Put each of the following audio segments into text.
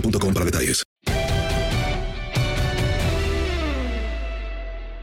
boostmobile.com para detalles.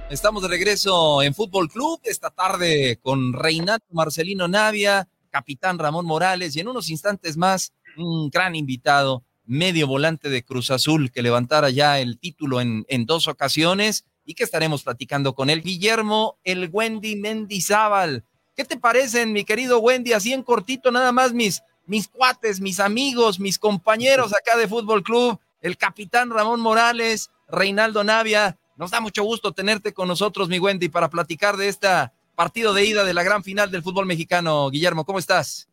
Estamos de regreso en Fútbol Club esta tarde con Reinato Marcelino Navia, capitán Ramón Morales y en unos instantes más un gran invitado, medio volante de Cruz Azul que levantara ya el título en, en dos ocasiones y que estaremos platicando con él. Guillermo, el Wendy Mendizábal. ¿Qué te parecen, mi querido Wendy? Así en cortito, nada más mis, mis cuates, mis amigos, mis compañeros acá de Fútbol Club, el capitán Ramón Morales, Reinaldo Navia. Nos da mucho gusto tenerte con nosotros, mi Wendy, para platicar de este partido de ida de la gran final del fútbol mexicano. Guillermo, ¿cómo estás?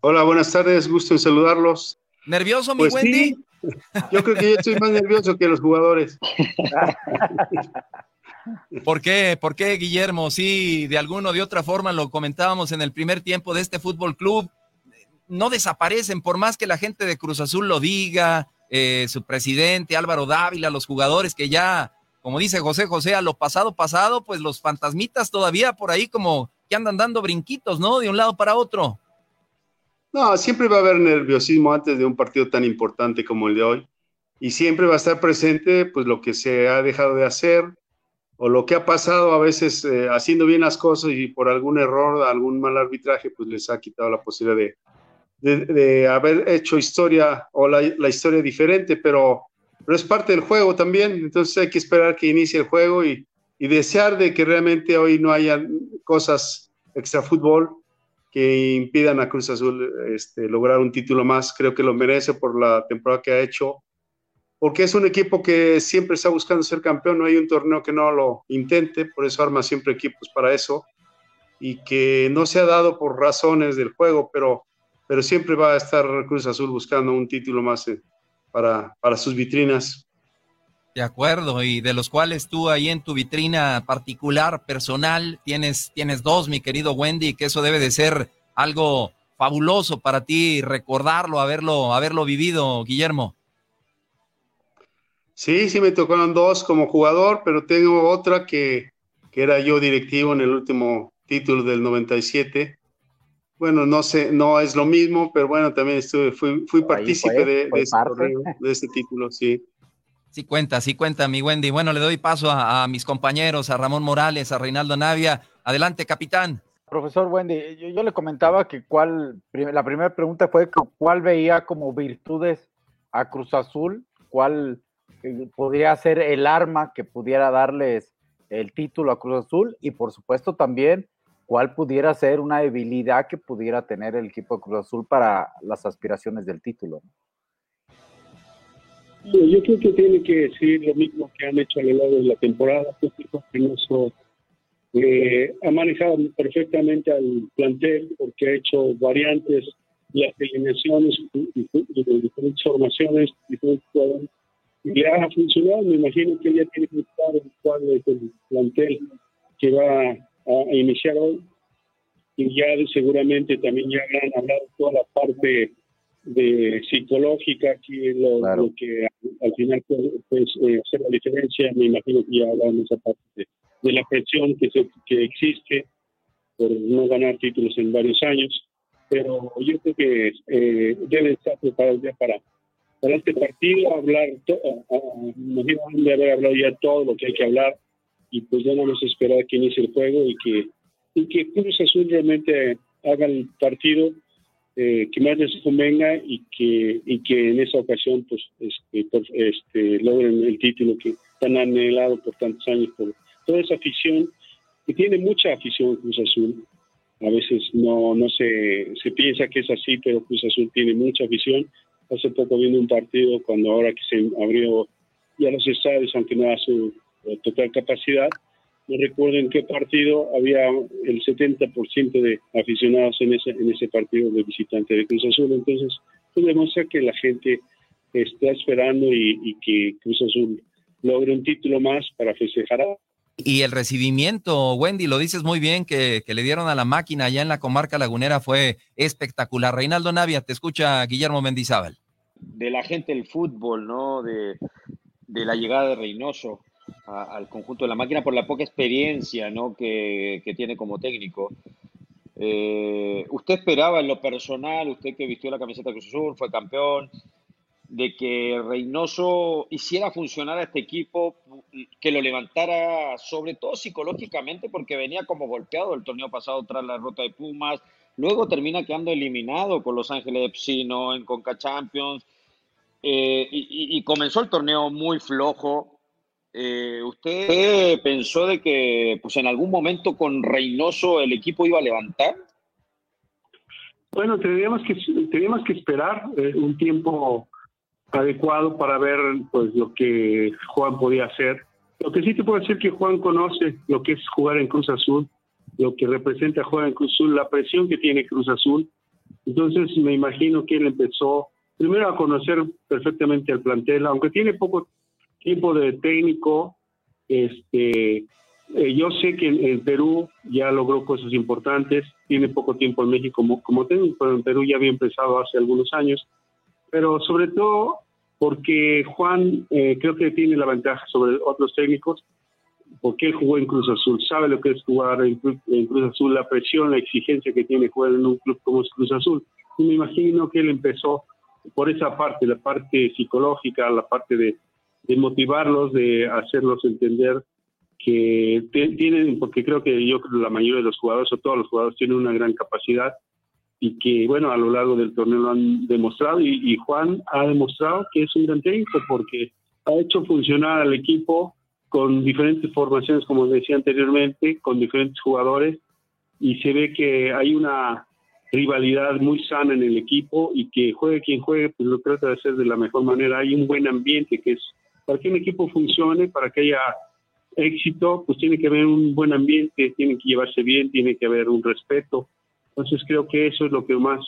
Hola, buenas tardes, gusto en saludarlos. ¿Nervioso, mi Pues Wendy? sí, yo creo que yo estoy más nervioso que los jugadores. ¿Por qué? ¿Por qué, Guillermo? Sí, de alguna o de otra forma lo comentábamos en el primer tiempo de este fútbol club. No desaparecen, por más que la gente de Cruz Azul lo diga, eh, su presidente Álvaro Dávila, los jugadores que ya, como dice José José, a lo pasado pasado, pues los fantasmitas todavía por ahí como que andan dando brinquitos, ¿no? De un lado para otro. No, siempre va a haber nerviosismo antes de un partido tan importante como el de hoy. Y siempre va a estar presente pues lo que se ha dejado de hacer o lo que ha pasado a veces eh, haciendo bien las cosas y por algún error, algún mal arbitraje, pues les ha quitado la posibilidad de, de, de haber hecho historia o la, la historia diferente, pero, pero, es parte del juego también. Entonces hay que esperar que inicie el juego y, y desear de que realmente hoy no haya cosas extra fútbol que impidan a Cruz Azul este, lograr un título más. Creo que lo merece por la temporada que ha hecho, porque es un equipo que siempre está buscando ser campeón, no hay un torneo que no lo intente, por eso arma siempre equipos para eso, y que no se ha dado por razones del juego, pero, pero siempre va a estar Cruz Azul buscando un título más eh, para, para sus vitrinas. De acuerdo, y de los cuales tú ahí en tu vitrina particular, personal, tienes, tienes dos, mi querido Wendy, que eso debe de ser algo fabuloso para ti recordarlo, haberlo, haberlo vivido, Guillermo. Sí, sí me tocaron dos como jugador, pero tengo otra que, que era yo directivo en el último título del 97. Bueno, no sé, no es lo mismo, pero bueno, también estuve, fui, fui partícipe fue, de, de, este torneo, de este título, sí. Sí cuenta, sí cuenta, mi Wendy. Bueno, le doy paso a, a, mis compañeros, a Ramón Morales, a Reinaldo Navia. Adelante, capitán. Profesor Wendy, yo, yo le comentaba que cuál, la primera pregunta fue cuál veía como virtudes a Cruz Azul, cuál eh, podría ser el arma que pudiera darles el título a Cruz Azul y por supuesto también cuál pudiera ser una debilidad que pudiera tener el equipo de Cruz Azul para las aspiraciones del título. Yo creo que tiene que decir lo mismo que han hecho a lo largo de la temporada. Reynoso eh, ha manejado perfectamente al plantel porque ha hecho variantes, las alineaciones de diferentes formaciones, diferentes jugadores. Y ha funcionado. Me imagino que ya tiene que estar en cuál es el plantel que va a iniciar hoy. Y ya seguramente también ya han hablado toda la parte de psicológica, que lo, lo que al final puede pues, eh, hacer la diferencia, me imagino que ya hablamos esa parte de, la presión que, se, que existe por no ganar títulos en varios años, pero yo creo que eh, deben estar preparados ya para, para este partido, hablar, me imagino de haber hablado ya todo lo que hay que hablar, y pues ya no nos esperar que inicie el juego y que, y que Cruz Azul realmente haga el partido eh, que más les convenga y que, y que en esa ocasión pues este, este, logren el título que tan anhelado por tantos años por toda esa afición que tiene mucha afición Cruz Azul. A veces no no se, se piensa que es así pero Cruz Azul tiene mucha afición. Hace poco viendo un partido cuando ahora que se abrió ya los estadios aunque no su total capacidad no recuerdo en qué partido había el 70% de aficionados en ese, en ese partido de visitante de Cruz Azul. Entonces, pues demuestra que la gente está esperando y, que Cruz Azul logre un título más para festejar. Y el recibimiento, Wendy, lo dices muy bien, que, que, le dieron a la máquina allá en la comarca lagunera fue espectacular. Reinaldo Navia, te escucha Guillermo Mendizábal. De la gente del fútbol, ¿no? De, de la llegada de Reynoso al conjunto de la máquina por la poca experiencia ¿no? que, tiene como técnico. Eh, ¿Usted esperaba en lo personal, usted que vistió la camiseta Cruz Azul, fue campeón, de que Reynoso hiciera funcionar a este equipo, que lo levantara sobre todo psicológicamente porque venía como golpeado el torneo pasado tras la rota de Pumas, luego termina quedando eliminado con Los Ángeles de Psino en Conca Champions eh, y, comenzó el torneo muy flojo, eh, ¿Usted pensó de que pues en algún momento con Reynoso el equipo iba a levantar? Bueno, teníamos que, teníamos que esperar eh, un tiempo adecuado para ver pues lo que Juan podía hacer. Lo que sí te puedo decir que Juan conoce lo que es jugar en Cruz Azul, lo que representa jugar en Cruz Azul, la presión que tiene Cruz Azul. Entonces me imagino que él empezó primero a conocer perfectamente al plantel, aunque tiene poco tipo de técnico. Este, eh, yo sé que en, Perú ya logró cosas importantes, tiene poco tiempo en México como, como técnico, pero en Perú ya había empezado hace algunos años, pero sobre todo porque Juan eh, creo que tiene la ventaja sobre otros técnicos, porque él jugó en Cruz Azul, sabe lo que es jugar en, en Cruz Azul, la presión, la exigencia que tiene jugar en un club como es Cruz Azul. Y me imagino que él empezó por esa parte, la parte psicológica, la parte de, de motivarlos, de hacerlos entender que tienen, porque creo que yo la mayoría de los jugadores o todos los jugadores tienen una gran capacidad y que bueno, a lo largo del torneo lo han demostrado y, Juan ha demostrado que es un gran técnico porque ha hecho funcionar al equipo con diferentes formaciones, como decía anteriormente, con diferentes jugadores y se ve que hay una rivalidad muy sana en el equipo y que juegue quien juegue, pues lo trata de hacer de la mejor manera. Hay un buen ambiente que es para que un equipo funcione, para que haya éxito, pues tiene que haber un buen ambiente, tiene que llevarse bien, tiene que haber un respeto. Entonces creo que eso es lo que más,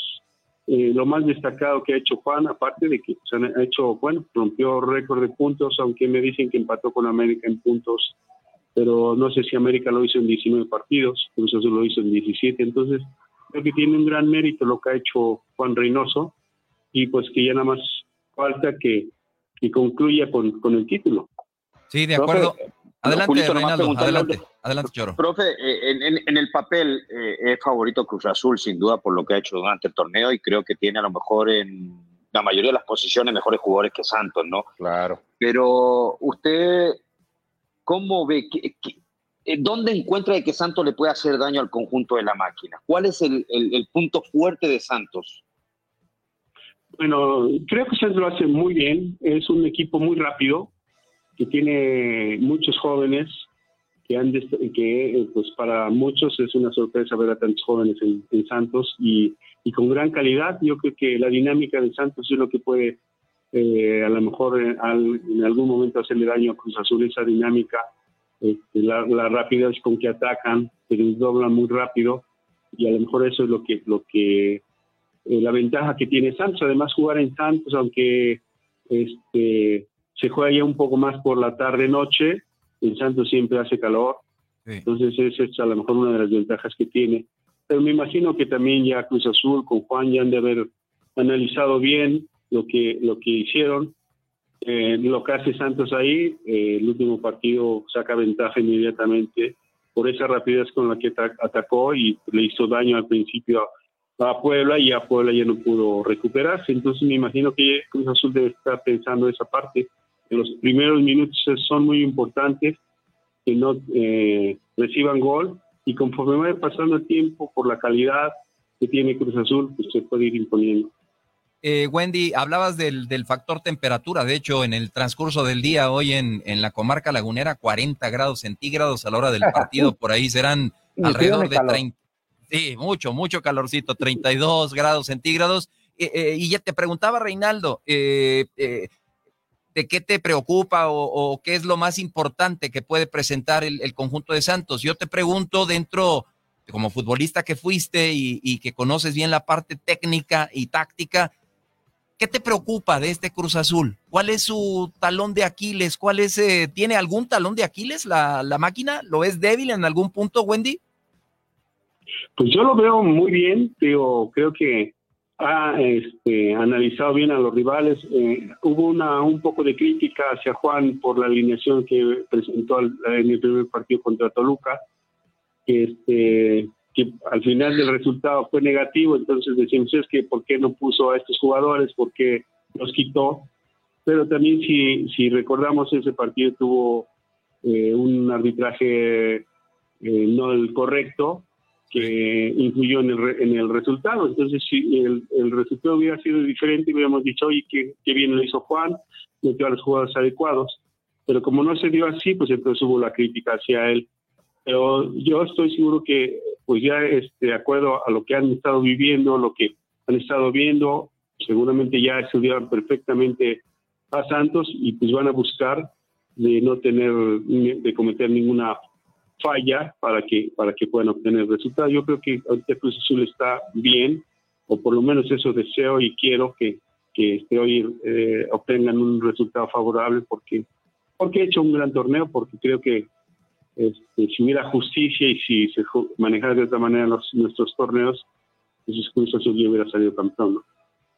eh, lo más destacado que ha hecho Juan, aparte de que se ha hecho, bueno, rompió récord de puntos, aunque me dicen que empató con América en puntos, pero no sé si América lo hizo en 19 partidos, Cruz Azul lo hizo en 17, entonces creo que tiene un gran mérito lo que ha hecho Juan Reynoso y pues que ya nada más falta que y concluya con, con el título. Sí, de acuerdo. adelante, Reinaldo, adelante, adelante, Choro. Profe, eh, en, en, el papel eh, es favorito Cruz Azul, sin duda, por lo que ha hecho durante el torneo y creo que tiene a lo mejor en la mayoría de las posiciones mejores jugadores que Santos, ¿no? Claro. Pero usted, ¿cómo ve? que, eh, ¿Dónde encuentra de que Santos le puede hacer daño al conjunto de la máquina? ¿Cuál es el, el, el punto fuerte de Santos? Bueno, creo que Santos lo hace muy bien. Es un equipo muy rápido, que tiene muchos jóvenes, que, han que eh, pues para muchos es una sorpresa ver a tantos jóvenes en, Santos y, con gran calidad. Yo creo que la dinámica de Santos es lo que puede eh, a lo mejor en, en, algún momento hacerle daño a Cruz Azul esa dinámica, este, la, la, rapidez con que atacan, se desdoblan muy rápido y a lo mejor eso es lo que, lo que eh, la ventaja que tiene Santos. Además jugar en Santos, aunque este, se juega ya un poco más por la tarde-noche, en Santos siempre hace calor, entonces esa es a lo mejor una de las ventajas que tiene. Pero me imagino que también ya Cruz Azul con Juan ya han de haber analizado bien lo que, lo que hicieron. Eh, lo que hace Santos ahí, eh, el último partido saca ventaja inmediatamente por esa rapidez con la que atacó y le hizo daño al principio a Puebla y a Puebla ya no pudo recuperarse. Entonces me imagino que Cruz Azul debe estar pensando esa parte. En los primeros minutos son muy importantes que no eh, reciban gol y conforme vaya pasando el tiempo por la calidad que tiene Cruz Azul, pues se puede ir imponiendo. Eh, Wendy, hablabas del, del, factor temperatura. De hecho, en el transcurso del día, hoy en, en, la comarca lagunera, 40 grados centígrados a la hora del partido. Por ahí serán alrededor de 30. Sí, mucho, mucho calorcito, 32 grados centígrados. Eh, eh, y ya te preguntaba, Reinaldo, eh, eh ¿de qué te preocupa o, qué es lo más importante que puede presentar el, conjunto de Santos? Yo te pregunto dentro, como futbolista que fuiste y, que conoces bien la parte técnica y táctica, ¿Qué te preocupa de este Cruz Azul? ¿Cuál es su talón de Aquiles? ¿Cuál es, ¿Tiene algún talón de Aquiles la, máquina? ¿Lo es débil en algún punto, Wendy? Pues yo lo veo muy bien, pero creo que ha este, analizado bien a los rivales. Eh, hubo una un poco de crítica hacia Juan por la alineación que presentó en el primer partido contra Toluca. Este, que al final del resultado fue negativo, entonces decimos es que por qué no puso a estos jugadores, por qué los quitó, pero también si, si recordamos ese partido tuvo eh, un arbitraje eh, no el correcto que influyó en el, en el resultado, entonces si el, el, resultado hubiera sido diferente hubiéramos dicho, oye, qué, qué bien lo hizo Juan, metió a los jugadores adecuados, pero como no se dio así, pues entonces hubo la crítica hacia él. Pero yo estoy seguro que pues ya este, de acuerdo a lo que han estado viviendo, lo que han estado viendo, seguramente ya estudiaron perfectamente a Santos y pues van a buscar de no tener, de cometer ninguna falla para que, para que puedan obtener resultados. Yo creo que ahorita Cruz Azul está bien, o por lo menos eso deseo y quiero que, que este, hoy eh, obtengan un resultado favorable porque, porque he hecho un gran torneo, porque creo que este, si hubiera justicia y si se manejara de otra manera los, nuestros torneos, pues Cruz Azul hubiera salido campeón.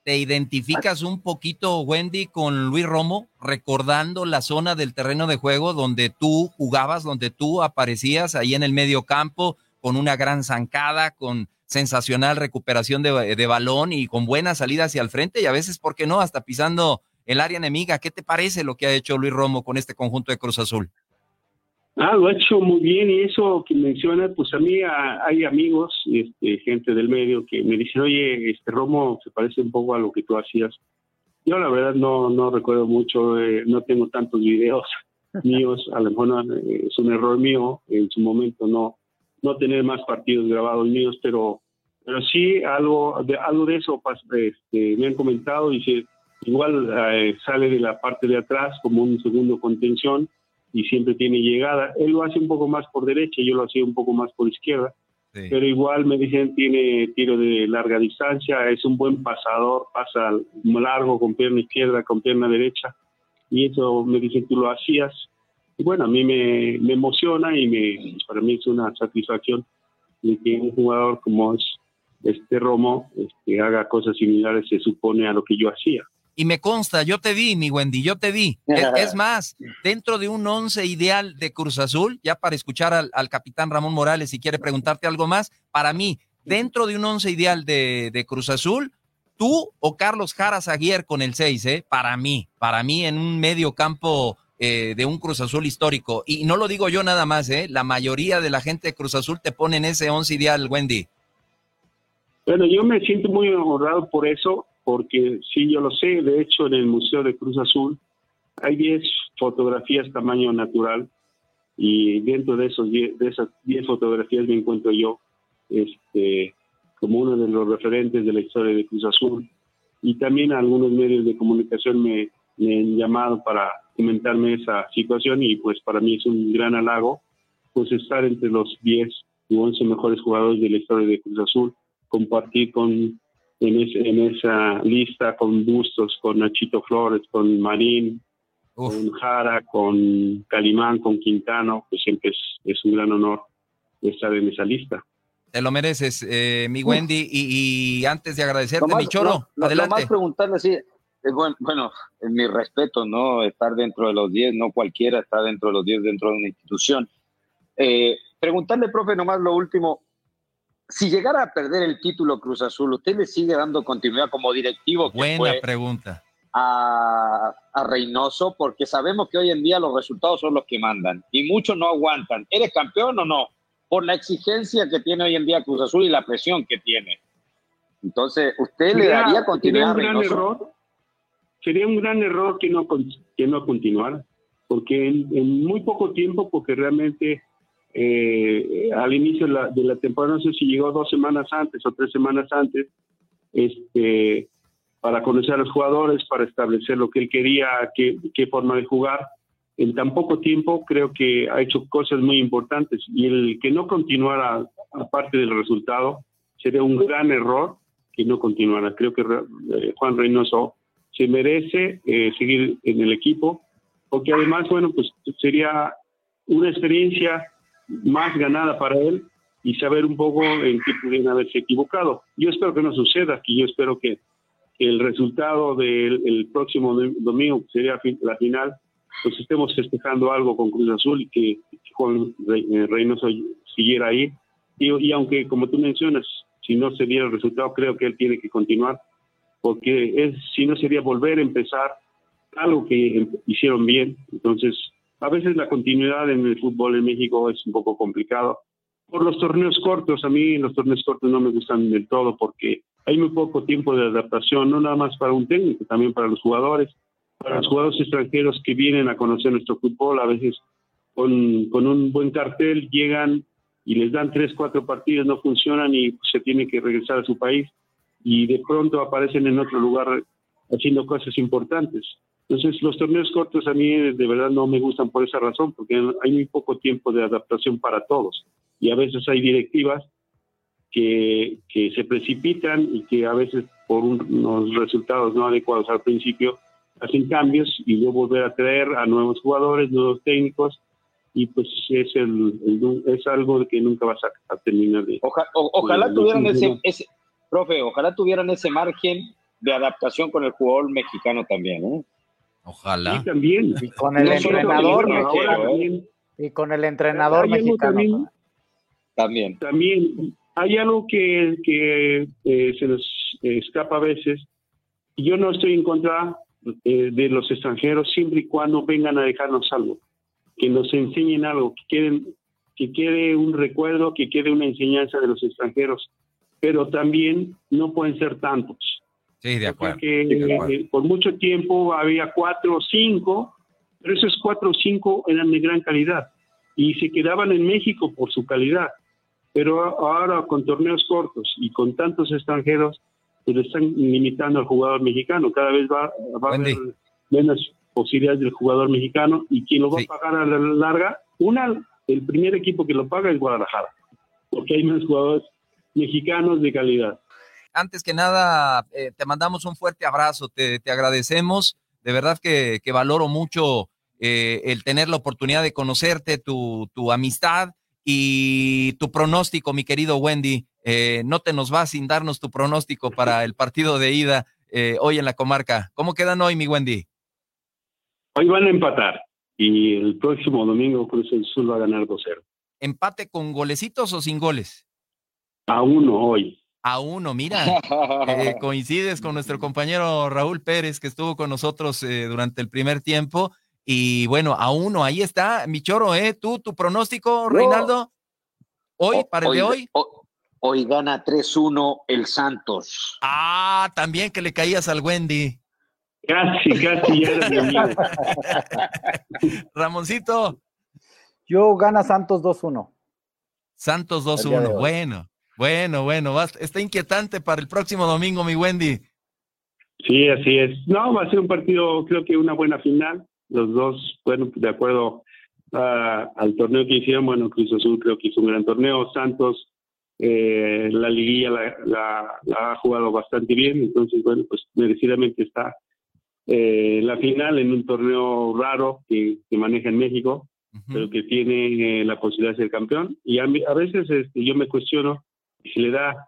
¿Te identificas un poquito, Wendy, con Luis Romo, recordando la zona del terreno de juego donde tú jugabas, donde tú aparecías ahí en el medio campo, con una gran zancada, con sensacional recuperación de, balón y con buena salida hacia el frente y a veces, ¿por qué no?, hasta pisando el área enemiga. ¿Qué te parece lo que ha hecho Luis Romo con este conjunto de Cruz Azul? Ah, lo ha hecho muy bien y eso que menciona, pues a mí a, hay amigos, este, gente del medio que me dicen, oye, este Romo se parece un poco a lo que tú hacías. Yo la verdad no, no recuerdo mucho, eh, no tengo tantos videos míos, a lo mejor no, eh, es un error mío en su momento no, no tener más partidos grabados míos, pero, pero sí algo de, algo de eso este, me han comentado, dice, igual eh, sale de la parte de atrás como un segundo contención y siempre tiene llegada. Él lo hace un poco más por derecha, yo lo hacía un poco más por izquierda. Sí. Pero igual me dicen tiene tiro de larga distancia, es un buen pasador, pasa largo con pierna izquierda, con pierna derecha. Y eso me dicen tú lo hacías. Y bueno, a mí me, me emociona y me, para mí es una satisfacción de que un jugador como es este Romo este, haga cosas similares, se supone, a lo que yo hacía. Y me consta, yo te vi, mi Wendy, yo te vi. Es, es, más, dentro de un once ideal de Cruz Azul, ya para escuchar al, al, capitán Ramón Morales, si quiere preguntarte algo más, para mí, dentro de un once ideal de, de Cruz Azul, tú o Carlos Jara Aguirre con el 6, ¿eh? Para mí, para mí en un medio campo eh, de un Cruz Azul histórico. Y no lo digo yo nada más, ¿eh? La mayoría de la gente de Cruz Azul te pone en ese once ideal, Wendy. Bueno, yo me siento muy honrado por eso porque sí, yo lo sé, de hecho en el Museo de Cruz Azul hay 10 fotografías tamaño natural y dentro de, esos diez, de esas 10 fotografías me encuentro yo este, como uno de los referentes de la historia de Cruz Azul. y también algunos medios de comunicación me, me han llamado para comentarme esa situación y pues para mí es un gran halago pues estar entre los 10 u 11 mejores jugadores de la historia de Cruz Azul, compartir con en, esa lista con Bustos, con Nachito Flores, con Marín, con Jara, con Calimán, con Quintano, pues siempre es, un gran honor estar en esa lista. Te lo mereces, eh, mi Wendy. Y, antes de agradecerte, mi choro, adelante. más preguntarle así, bueno, bueno, en mi respeto, ¿no? Estar dentro de los 10, no cualquiera está dentro de los 10 dentro de una institución. Eh, preguntarle, profe, nomás lo último, si llegara a perder el título Cruz Azul, ¿usted le sigue dando continuidad como directivo? Buena pregunta. A, a, Reynoso, porque sabemos que hoy en día los resultados son los que mandan y muchos no aguantan. ¿Eres campeón o no? Por la exigencia que tiene hoy en día Cruz Azul y la presión que tiene. Entonces, ¿usted le daría continuidad a Reynoso? Error, sería un gran error que no, que no continuara, porque en muy poco tiempo, porque realmente eh, al inicio de la, temporada, no sé si llegó dos semanas antes o tres semanas antes, este, para conocer a los jugadores, para establecer lo que él quería, qué, qué forma de jugar. En tan poco tiempo creo que ha hecho cosas muy importantes y el que no continuara aparte del resultado sería un gran error que no continuara. Creo que eh, Juan Reynoso se merece eh, seguir en el equipo porque además, bueno, pues sería una experiencia más ganada para él y saber un poco en qué pudieran haberse equivocado. Yo espero que no suceda, que yo espero que el resultado del próximo domingo, que sería la final, pues estemos festejando algo con Cruz Azul y que, Juan eh, Reynoso siguiera ahí. Y, y, aunque, como tú mencionas, si no se diera el resultado, creo que él tiene que continuar, porque es, si no sería volver a empezar algo que hicieron bien. Entonces, a veces la continuidad en el fútbol en México es un poco complicado. Por los torneos cortos, a mí los torneos cortos no me gustan del todo porque hay muy poco tiempo de adaptación, no nada más para un técnico, también para los jugadores, para los jugadores extranjeros que vienen a conocer nuestro fútbol, a veces con, un buen cartel llegan y les dan tres, cuatro partidos, no funcionan y se tiene que regresar a su país y de pronto aparecen en otro lugar haciendo cosas importantes. Entonces, los torneos cortos a mí de verdad no me gustan por esa razón, porque hay muy poco tiempo de adaptación para todos. Y a veces hay directivas que, que se precipitan y que a veces por unos resultados no adecuados al principio hacen cambios y luego volver a traer a nuevos jugadores, nuevos técnicos y pues es el, es algo que nunca vas a, terminar de ojalá tuvieran ese, ese profe ojalá tuvieran ese margen de adaptación con el jugador mexicano también ¿eh? Ojalá. también. Y con el entrenador Y con el entrenador mexicano. También, también. hay algo que, que eh, se nos escapa a veces. Yo no estoy en contra eh, de los extranjeros siempre y cuando vengan a dejarnos algo, que nos enseñen algo, que quieren que quede un recuerdo, que quede una enseñanza de los extranjeros, pero también no pueden ser tantos. Sí, de acuerdo. Porque por mucho tiempo había cuatro o cinco, pero esos cuatro o cinco eran de gran calidad y se quedaban en México por su calidad. Pero ahora con torneos cortos y con tantos extranjeros, pues le están limitando al jugador mexicano. Cada vez va, a haber menos posibilidades del jugador mexicano y quien lo va a pagar a la larga, una, el primer equipo que lo paga es Guadalajara, porque hay menos jugadores mexicanos de calidad antes que nada, eh, te mandamos un fuerte abrazo, te, agradecemos, de verdad que, valoro mucho eh, el tener la oportunidad de conocerte, tu, amistad y tu pronóstico, mi querido Wendy. Eh, no te nos vas sin darnos tu pronóstico para el partido de ida hoy en la comarca. ¿Cómo quedan hoy, mi Wendy? Hoy van a empatar y el próximo domingo Cruz del Sur va a ganar 2-0. ¿Empate con golecitos o sin goles? A uno hoy a uno. Mira, eh, coincides con nuestro compañero Raúl Pérez, que estuvo con nosotros eh, durante el primer tiempo. Y bueno, a uno, ahí está, mi choro, ¿eh? ¿Tú, tu pronóstico, Reinaldo? Hoy, para el de hoy. Hoy, gana 3-1 el Santos. Ah, también que le caías al Wendy. Casi, casi ya era Ramoncito. Yo gana Santos 2-1. Santos 2-1, bueno. Bueno, bueno, está inquietante para el próximo domingo, mi Wendy. Sí, así es. No, va a ser un partido, creo que una buena final. Los dos, bueno, de acuerdo ah, al torneo que hicieron, bueno, Cruz Azul creo que hizo un gran torneo. Santos, eh, la liguilla la, ha jugado bastante bien, entonces, bueno, pues merecidamente está eh, la final en un torneo raro que, que maneja en México, pero que tiene eh, la posibilidad de ser campeón. Y a, a veces este, yo me cuestiono si le da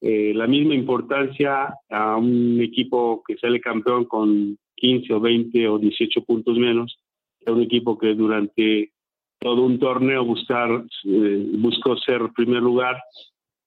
eh, la misma importancia a un equipo que sale campeón con 15 o 20 o 18 puntos menos que a un equipo que durante todo un torneo eh, buscó ser primer lugar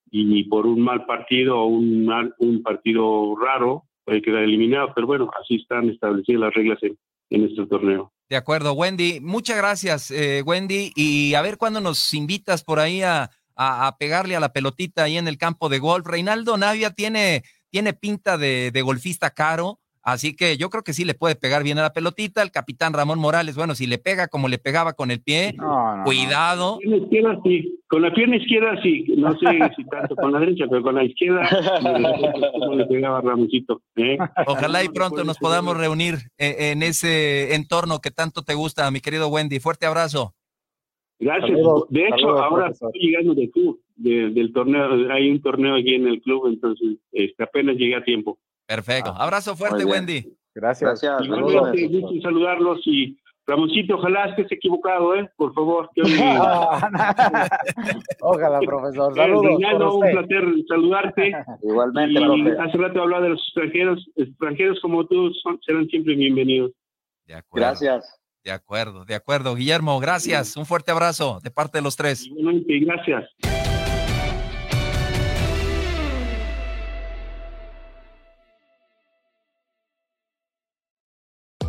y por un mal partido o un, un partido raro puede quedar eliminado. Pero bueno, así están establecidas las reglas en, en este torneo. De acuerdo, Wendy. Muchas gracias, eh, Wendy. Y a ver cuándo nos invitas por ahí a, a, pegarle a la pelotita ahí en el campo de golf. Reinaldo Navia tiene, tiene pinta de, de, golfista caro, así que yo creo que sí le puede pegar bien a la pelotita. El capitán Ramón Morales, bueno, si le pega como le pegaba con el pie, cuidado. Con la izquierda sí, con la pierna izquierda sí, no sé si tanto con la derecha, pero con la izquierda como le pegaba Ramoncito. ¿eh? Ojalá y pronto nos podamos reunir eh, en ese entorno que tanto te gusta, mi querido Wendy. Fuerte abrazo. Gracias. de hecho, ahora estoy llegando de club, del torneo. Hay un torneo aquí en el club, entonces este, apenas llegué a tiempo. Perfecto. Ah, Abrazo fuerte, Wendy. Gracias. Gracias. Igualmente, gusto saludarlos y Ramoncito, ojalá estés equivocado, ¿eh? Por favor. Que ojalá, profesor. Saludos. un placer saludarte. Igualmente, y Hace rato hablaba de los extranjeros. Extranjeros como tú son, serán siempre bienvenidos. Gracias. De acuerdo, de acuerdo. Guillermo, gracias. Un fuerte abrazo de parte de los tres. gracias.